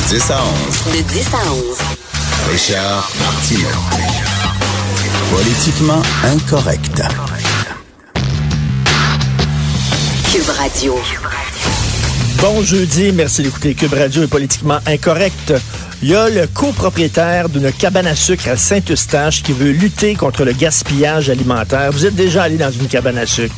De 10 à 11. De 10 à 11. Richard Martineau. Politiquement incorrect. Cube Radio. Bon jeudi, merci d'écouter Cube Radio est politiquement incorrect. Il y a le copropriétaire d'une cabane à sucre à Saint-Eustache qui veut lutter contre le gaspillage alimentaire. Vous êtes déjà allé dans une cabane à sucre.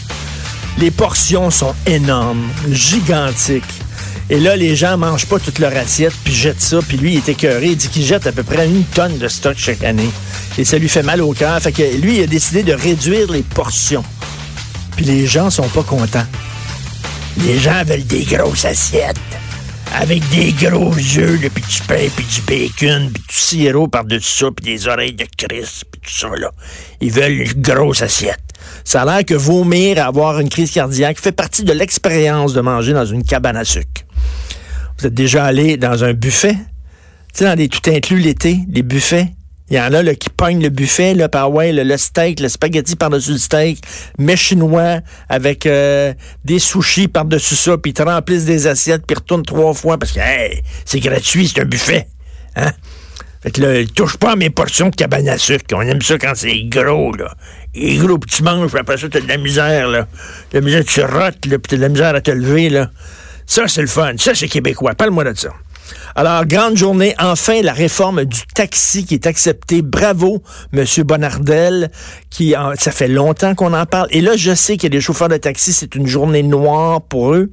Les portions sont énormes, gigantiques. Et là, les gens mangent pas toute leur assiette, puis jettent ça, puis lui, il est écœuré. Il dit qu'il jette à peu près une tonne de stock chaque année. Et ça lui fait mal au cœur. Fait que lui, il a décidé de réduire les portions. Puis les gens sont pas contents. Les gens veulent des grosses assiettes. Avec des gros yeux, puis du pain, puis du bacon, puis du sirop par-dessus ça, puis des oreilles de Christ, puis tout ça, là. Ils veulent une grosse assiette. Ça a l'air que vomir, avoir une crise cardiaque, fait partie de l'expérience de manger dans une cabane à sucre. Vous êtes déjà allé dans un buffet? Tu sais, dans des tout inclus l'été, des buffets? Il y en a qui pognent le buffet, là, par le, steak, le spaghetti par-dessus le steak, mais chinois avec euh, des sushis par-dessus ça, puis ils te remplissent des assiettes, puis ils retournent trois fois parce que c'est gratuit, c'est un buffet. Hein? Fait que là, touche pas à mes portions de cabane à sucre. On aime ça quand c'est gros, là. Et gros, puis tu manges, puis après ça, t'as de la misère, là. De la misère, tu rotes, puis t'as de la misère à te lever, là. Ça, c'est le fun. Ça, c'est québécois. Parle-moi de ça. Alors, grande journée. Enfin, la réforme du taxi qui est acceptée. Bravo, Monsieur Bonardel, qui, ça fait longtemps qu'on en parle. Et là, je sais qu'il y a des chauffeurs de taxi, c'est une journée noire pour eux.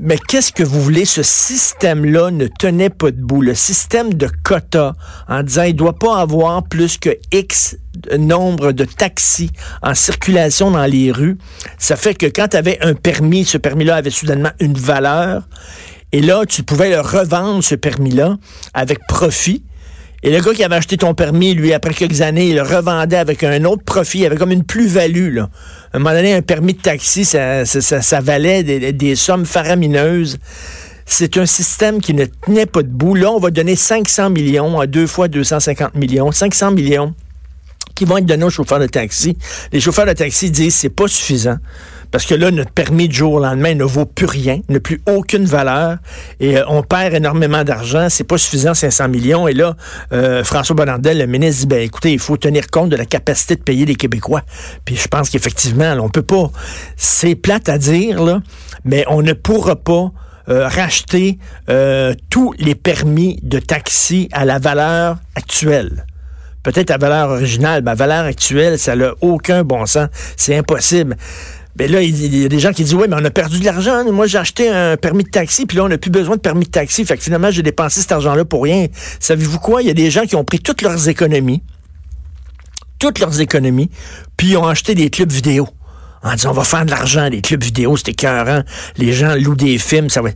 Mais qu'est-ce que vous voulez? Ce système-là ne tenait pas debout. Le système de quotas, en disant il doit pas avoir plus que X nombre de taxis en circulation dans les rues, ça fait que quand tu avais un permis, ce permis-là avait soudainement une valeur. Et là, tu pouvais le revendre, ce permis-là, avec profit. Et le gars qui avait acheté ton permis, lui, après quelques années, il le revendait avec un autre profit, avait comme une plus-value. À un moment donné, un permis de taxi, ça, valait des, des, sommes faramineuses. C'est un système qui ne tenait pas debout. Là, on va donner 500 millions à deux fois 250 millions. 500 millions qui vont être donnés aux chauffeurs de taxi. Les chauffeurs de taxi disent c'est pas suffisant. Parce que là, notre permis de jour au lendemain ne vaut plus rien, n'a plus aucune valeur, et euh, on perd énormément d'argent. C'est pas suffisant, 500 millions. Et là, euh, François Bonnardel, le ministre, dit, ben écoutez, il faut tenir compte de la capacité de payer les Québécois. Puis je pense qu'effectivement, on peut pas. C'est plate à dire, là, mais on ne pourra pas euh, racheter tous les permis de taxi à la valeur actuelle peut-être à valeur originale, mais à valeur actuelle, ça n'a aucun bon sens. C'est impossible. Mais là, il y a des gens qui disent Oui, mais on a perdu de l'argent. Moi, j'ai acheté un permis de taxi, puis là, on n'a plus besoin de permis de taxi. Fait que finalement, j'ai dépensé cet argent-là pour rien. Savez-vous quoi? Il y a des gens qui ont pris toutes leurs économies, toutes leurs économies, puis ils ont acheté des clubs vidéo. En disant, on va faire de l'argent, les clubs vidéo, c'était écœurant. Les gens louent des films, ça va.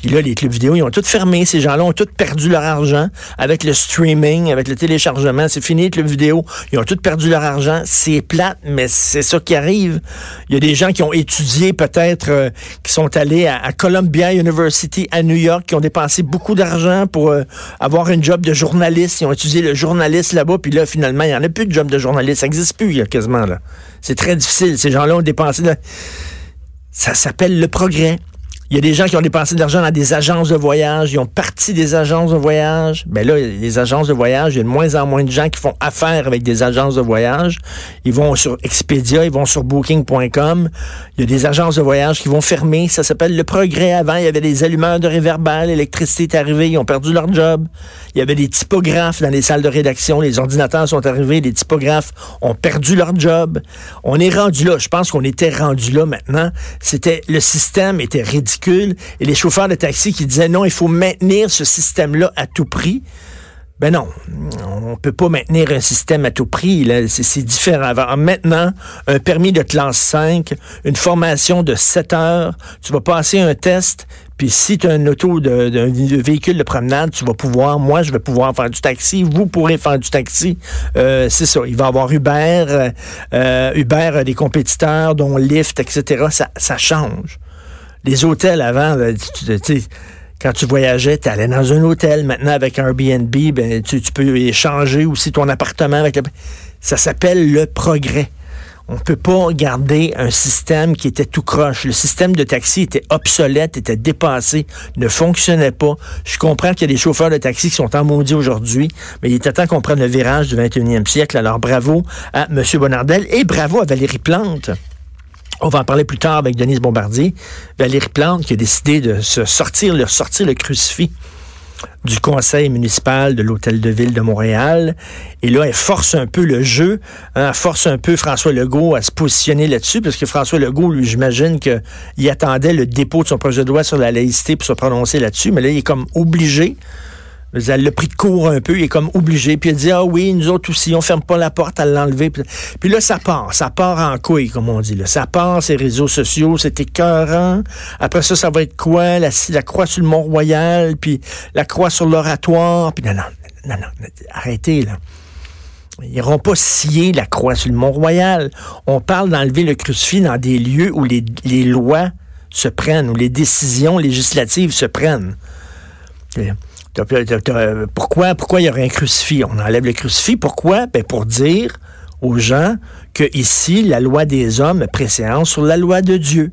Puis là, les clubs vidéo, ils ont tout fermé. Ces gens-là ont tous perdu leur argent avec le streaming, avec le téléchargement. C'est fini, les clubs vidéo. Ils ont tous perdu leur argent. C'est plate, mais c'est ça qui arrive. Il y a des gens qui ont étudié peut-être, euh, qui sont allés à, Columbia University à New York, qui ont dépensé beaucoup d'argent pour euh, avoir une job de journaliste. Ils ont étudié le journaliste là-bas. Puis là, finalement, il n'y en a plus de job de journaliste. Ça n'existe plus, quasiment là. C'est très difficile. Ces gens-là ont dépensé... Ça s'appelle le progrès. Il y a des gens qui ont dépensé de l'argent dans des agences de voyage, ils ont parti des agences de voyage. Ben là, les agences de voyage, il y a de moins en moins de gens qui font affaire avec des agences de voyage. Ils vont sur Expedia, ils vont sur booking.com. Il y a des agences de voyage qui vont fermer. Ça s'appelle le progrès. Avant, il y avait des allumeurs de réverbères, l'électricité est arrivée, ils ont perdu leur job. Il y avait des typographes dans les salles de rédaction, les ordinateurs sont arrivés, les typographes ont perdu leur job. On est rendu là. Je pense qu'on était rendu là maintenant. C'était le système était ridicule et les chauffeurs de taxi qui disaient non, il faut maintenir ce système-là à tout prix. Ben non, on peut pas maintenir un système à tout prix. C'est différent. Maintenant, un permis de classe 5, une formation de 7 heures, tu vas passer un test, puis si tu as un auto d'un véhicule de promenade, tu vas pouvoir, moi je vais pouvoir faire du taxi, vous pourrez faire du taxi. Euh, c'est ça. Il va y avoir Uber, euh, Uber a des compétiteurs, dont Lyft, etc. Ça change. Les hôtels avant, tu sais, quand tu voyageais, tu allais dans un hôtel. Maintenant, avec Airbnb, ben, tu, peux échanger aussi ton appartement avec le... Ça s'appelle le progrès. On peut pas garder un système qui était tout croche. Le système de taxi était obsolète, était dépassé, ne fonctionnait pas. Je comprends qu'il y a des chauffeurs de taxi qui sont en maudit aujourd'hui, mais il était temps qu'on prenne le virage du 21e siècle. Alors bravo à M. Bonardel et bravo à Valérie Plante. On va en parler plus tard avec Denise Bombardier. Valérie Plante qui a décidé de se sortir, de sortir le crucifix du conseil municipal de l'Hôtel de Ville de Montréal. Et là, elle force un peu le jeu, hein, force un peu François Legault à se positionner là-dessus, parce que François Legault, lui, j'imagine qu'il attendait le dépôt de son projet de loi sur la laïcité pour se prononcer là-dessus, mais là, il est comme obligé elle l'a pris de court un peu, il est comme obligé. Puis elle dit, ah oui, nous autres aussi, on ferme pas la porte à l'enlever. Puis là, ça part, ça part en couille, comme on dit. Ça part, ces réseaux sociaux, c'est écœurant. Après ça, ça va être quoi? La, la croix sur le Mont-Royal, puis la croix sur l'oratoire. Puis non, non, non, non, arrêtez, là. Ils n'iront pas scier la croix sur le Mont-Royal. On parle d'enlever le crucifix dans des lieux où les, les lois se prennent, où les décisions législatives se prennent. Pourquoi, pourquoi il y aurait un crucifix? On enlève le crucifix. Pourquoi? Ben pour dire aux gens que ici, la loi des hommes est préséance sur la loi de Dieu.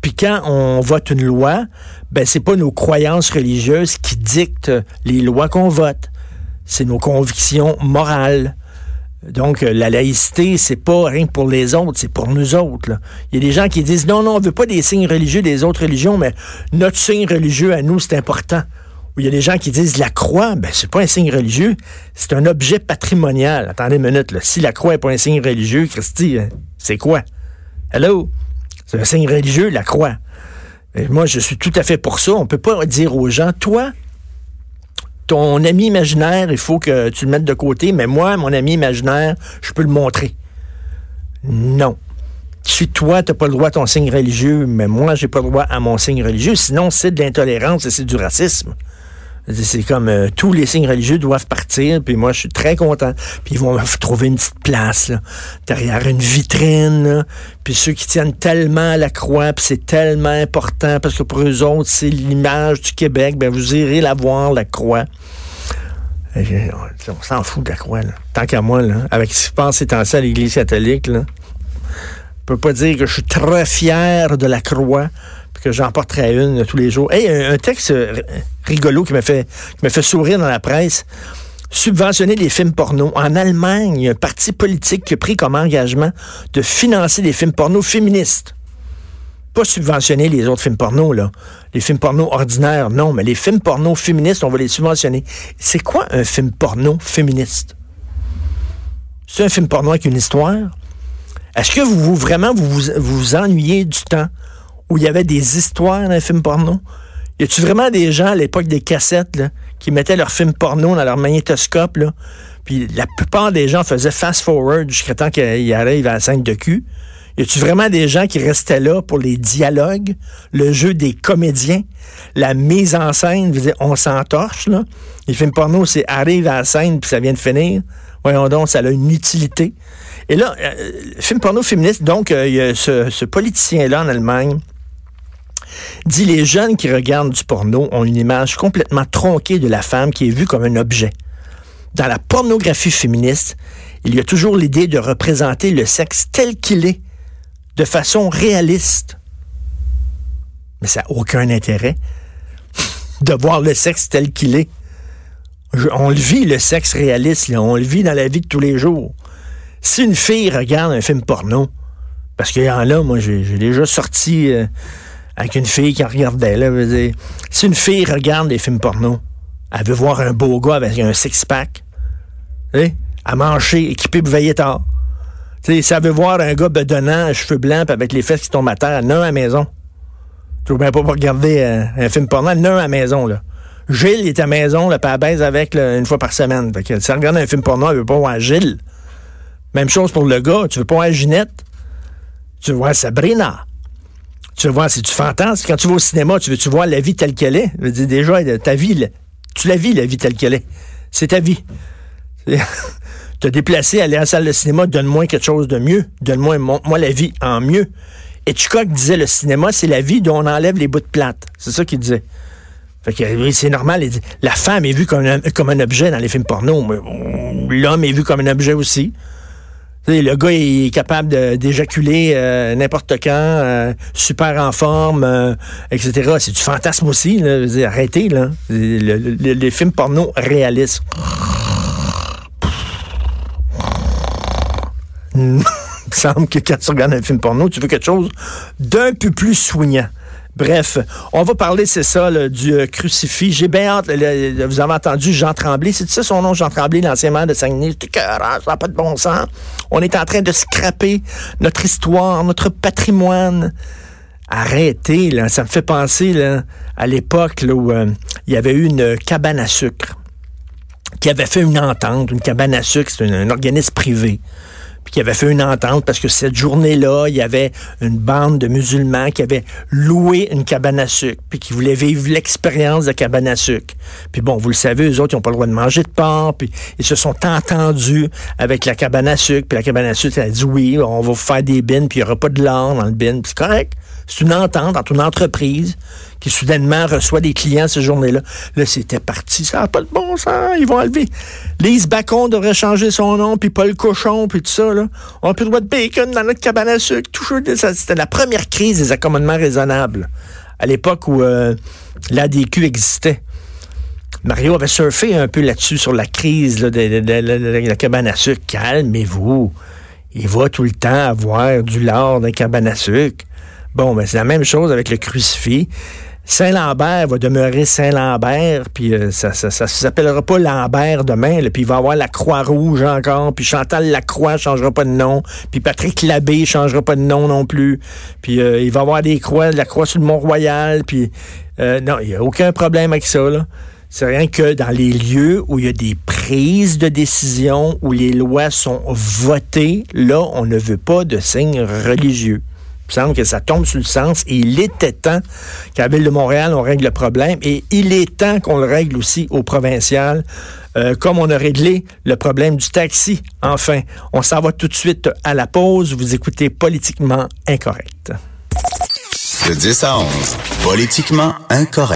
Puis quand on vote une loi, ben c'est pas nos croyances religieuses qui dictent les lois qu'on vote. C'est nos convictions morales. Donc, la laïcité, c'est pas rien pour les autres, c'est pour nous autres. Il y a des gens qui disent non, non, on veut pas des signes religieux des autres religions, mais notre signe religieux à nous, c'est important où il y a des gens qui disent la croix, ben c'est pas un signe religieux, c'est un objet patrimonial. Attendez une minute, si la croix est pas un signe religieux, Christy, hein, c'est quoi? Hello? C'est un signe religieux, la croix. Moi, je suis tout à fait pour ça. On peut pas dire aux gens, toi, ton ami imaginaire, il faut que tu le mettes de côté, mais moi, mon ami imaginaire, je peux le montrer. Non. Si toi, tu n'as pas le droit à ton signe religieux, mais moi, j'ai pas le droit à mon signe religieux, sinon c'est de l'intolérance et c'est du racisme. C'est comme euh, tous les signes religieux doivent partir, puis moi je suis très content. Puis ils vont trouver une petite place derrière une vitrine. Puis ceux qui tiennent tellement à la croix, puis c'est tellement important parce que pour eux autres c'est l'image du Québec. Ben vous irez la voir la croix. On s'en fout de la croix. Là. Tant qu'à moi, là, avec ce qui se passe ces temps à l'Église catholique, là, je peux pas dire que je suis très fier de la croix que j'en porterai une tous les jours. Hey, un, texte euh, rigolo qui m'a fait, sourire dans la presse. Subventionner les films porno. En Allemagne, il y a un parti politique qui a pris comme engagement de financer des films porno féministes. Pas subventionner les autres films porno, là. Les films porno ordinaires, non, mais les films porno féministes, on va les subventionner. C'est quoi un film porno féministe? C'est un film porno avec une histoire? Est-ce que vous, vraiment vous, vous ennuyez du temps où il y avait des histoires dans les films porno? Y a-tu vraiment des gens à l'époque des cassettes qui mettaient leurs films porno dans leur magnétoscope? Puis la plupart des gens faisaient fast-forward jusqu'à temps qu'ils arrivent à la scène de cul. Y a-tu vraiment des gens qui restaient là pour les dialogues, le jeu des comédiens, la mise en scène? Dire, on s'entorche, là. Les films porno, c'est arrive à la scène puis ça vient de finir. Voyons donc, ça a une utilité. Et là, euh, film porno féministe, donc, euh, il ce politicien-là en Allemagne dit les jeunes qui regardent du porno ont une image complètement tronquée de la femme qui est vue comme un objet. Dans la pornographie féministe, il y a toujours l'idée de représenter le sexe tel qu'il est, de façon réaliste. Mais ça n'a aucun intérêt de voir le sexe tel qu'il est. on le vit, le sexe réaliste, on le vit dans la vie de tous les jours. Si une fille regarde un film porno, parce qu'il y en a, moi j'ai déjà sorti euh, avec une fille qui regardait. Là, si une fille regarde des films porno, elle veut voir un beau gars avec un six-pack, à manger, équipé pour veiller tard. si elle veut voir un gars bedonnant, cheveux blancs, avec les fesses qui tombent à terre, elle a à la maison. Tu veux bien pas regarder euh, un film porno, elle a à la maison. Là. Gilles est à la maison, puis elle baise avec une fois par semaine. Que, si elle regarde un film porno, elle veut pas voir Gilles. Même chose pour le gars, tu veux pas voir Ginette, tu veux voir Sabrina. Tu vois, c'est du fantasme. Quand tu vas au cinéma, tu veux tu vois la vie telle qu'elle est? Je veux dire, déjà, ta vie, tu la vis, la vie telle qu'elle est. C'est ta vie. te déplacer, aller à la salle de cinéma, donne-moi quelque chose de mieux. Donne-moi moi la vie en mieux. Et Hitchcock disait le cinéma, c'est la vie dont on enlève les bouts de plate. C'est ça qu'il disait. Fait que c'est normal. La femme est vue comme un, comme un objet dans les films porno. L'homme est vu comme un objet aussi. Le gars il est capable d'éjaculer euh, n'importe quand, euh, super en forme, euh, etc. C'est du fantasme aussi. Arrêtez, là. les films porno réalistes. Il me semble que quand tu regardes un film porno, tu veux quelque chose d'un peu plus soignant. Bref, on va parler, c'est ça, du euh, crucifix. J'ai bien hâte, vous avez entendu Jean Tremblay, c'est ça son nom, Jean Tremblay, l'ancien maire de Saguenay. ça n'a pas de bon sens. On est en train de scraper notre histoire, notre patrimoine. Arrêtez, là, ça me fait penser à l'époque où euh, il y avait eu une cabane à sucre qui avait fait une entente, une cabane à sucre, c'est un organisme privé qui avait fait une entente parce que cette journée-là, il y avait une bande de musulmans qui avaient loué une cabane à sucre, puis qui voulaient vivre l'expérience de cabane à sucre. Puis bon, vous le savez, eux autres, ils n'ont pas le droit de manger de porc, puis ils se sont entendus avec la cabane à sucre, puis la cabane à sucre, elle a dit oui, on va vous faire des bins, puis il n'y aura pas de l'or dans le bin, puis c'est correct. C'est une entente entre une entreprise qui soudainement reçoit des clients cette journée-là. Là, c'était parti. Ça n'a pas de bon sens. Ils vont enlever. Lise Bacon devrait changer son nom, puis Paul Cochon, puis tout ça. Là. On n'a plus le droit de bacon dans notre cabane à sucre. C'était la première crise des accommodements raisonnables. À l'époque où euh, l'ADQ existait. Mario avait surfé un peu là-dessus, sur la crise de, la cabane à sucre. Calmez-vous. Il va tout le temps avoir du lard dans la cabane à sucre. Bon, ben c'est la même chose avec le crucifix. Saint-Lambert va demeurer Saint-Lambert, puis euh, ça, ça, ça, s'appellera pas Lambert demain, puis il va avoir la Croix-Rouge encore, puis Chantal Lacroix changera pas de nom, puis Patrick Labbé changera pas de nom non plus, puis euh, il va avoir des croix, la croix sur le Mont-Royal, puis euh, non, il n'y a aucun problème avec ça, là. C'est rien que dans les lieux où il y a des prises de décision, où les lois sont votées, là, on ne veut pas de signes religieux. Il semble que ça tombe sur le sens et il était temps qu'à la Ville de Montréal, on règle le problème et il est temps qu'on le règle aussi au provincial, euh, comme on a réglé le problème du taxi. Enfin, on s'en va tout de suite à la pause. Vous écoutez Politiquement Incorrect. De 10 à 11, Politiquement Incorrect.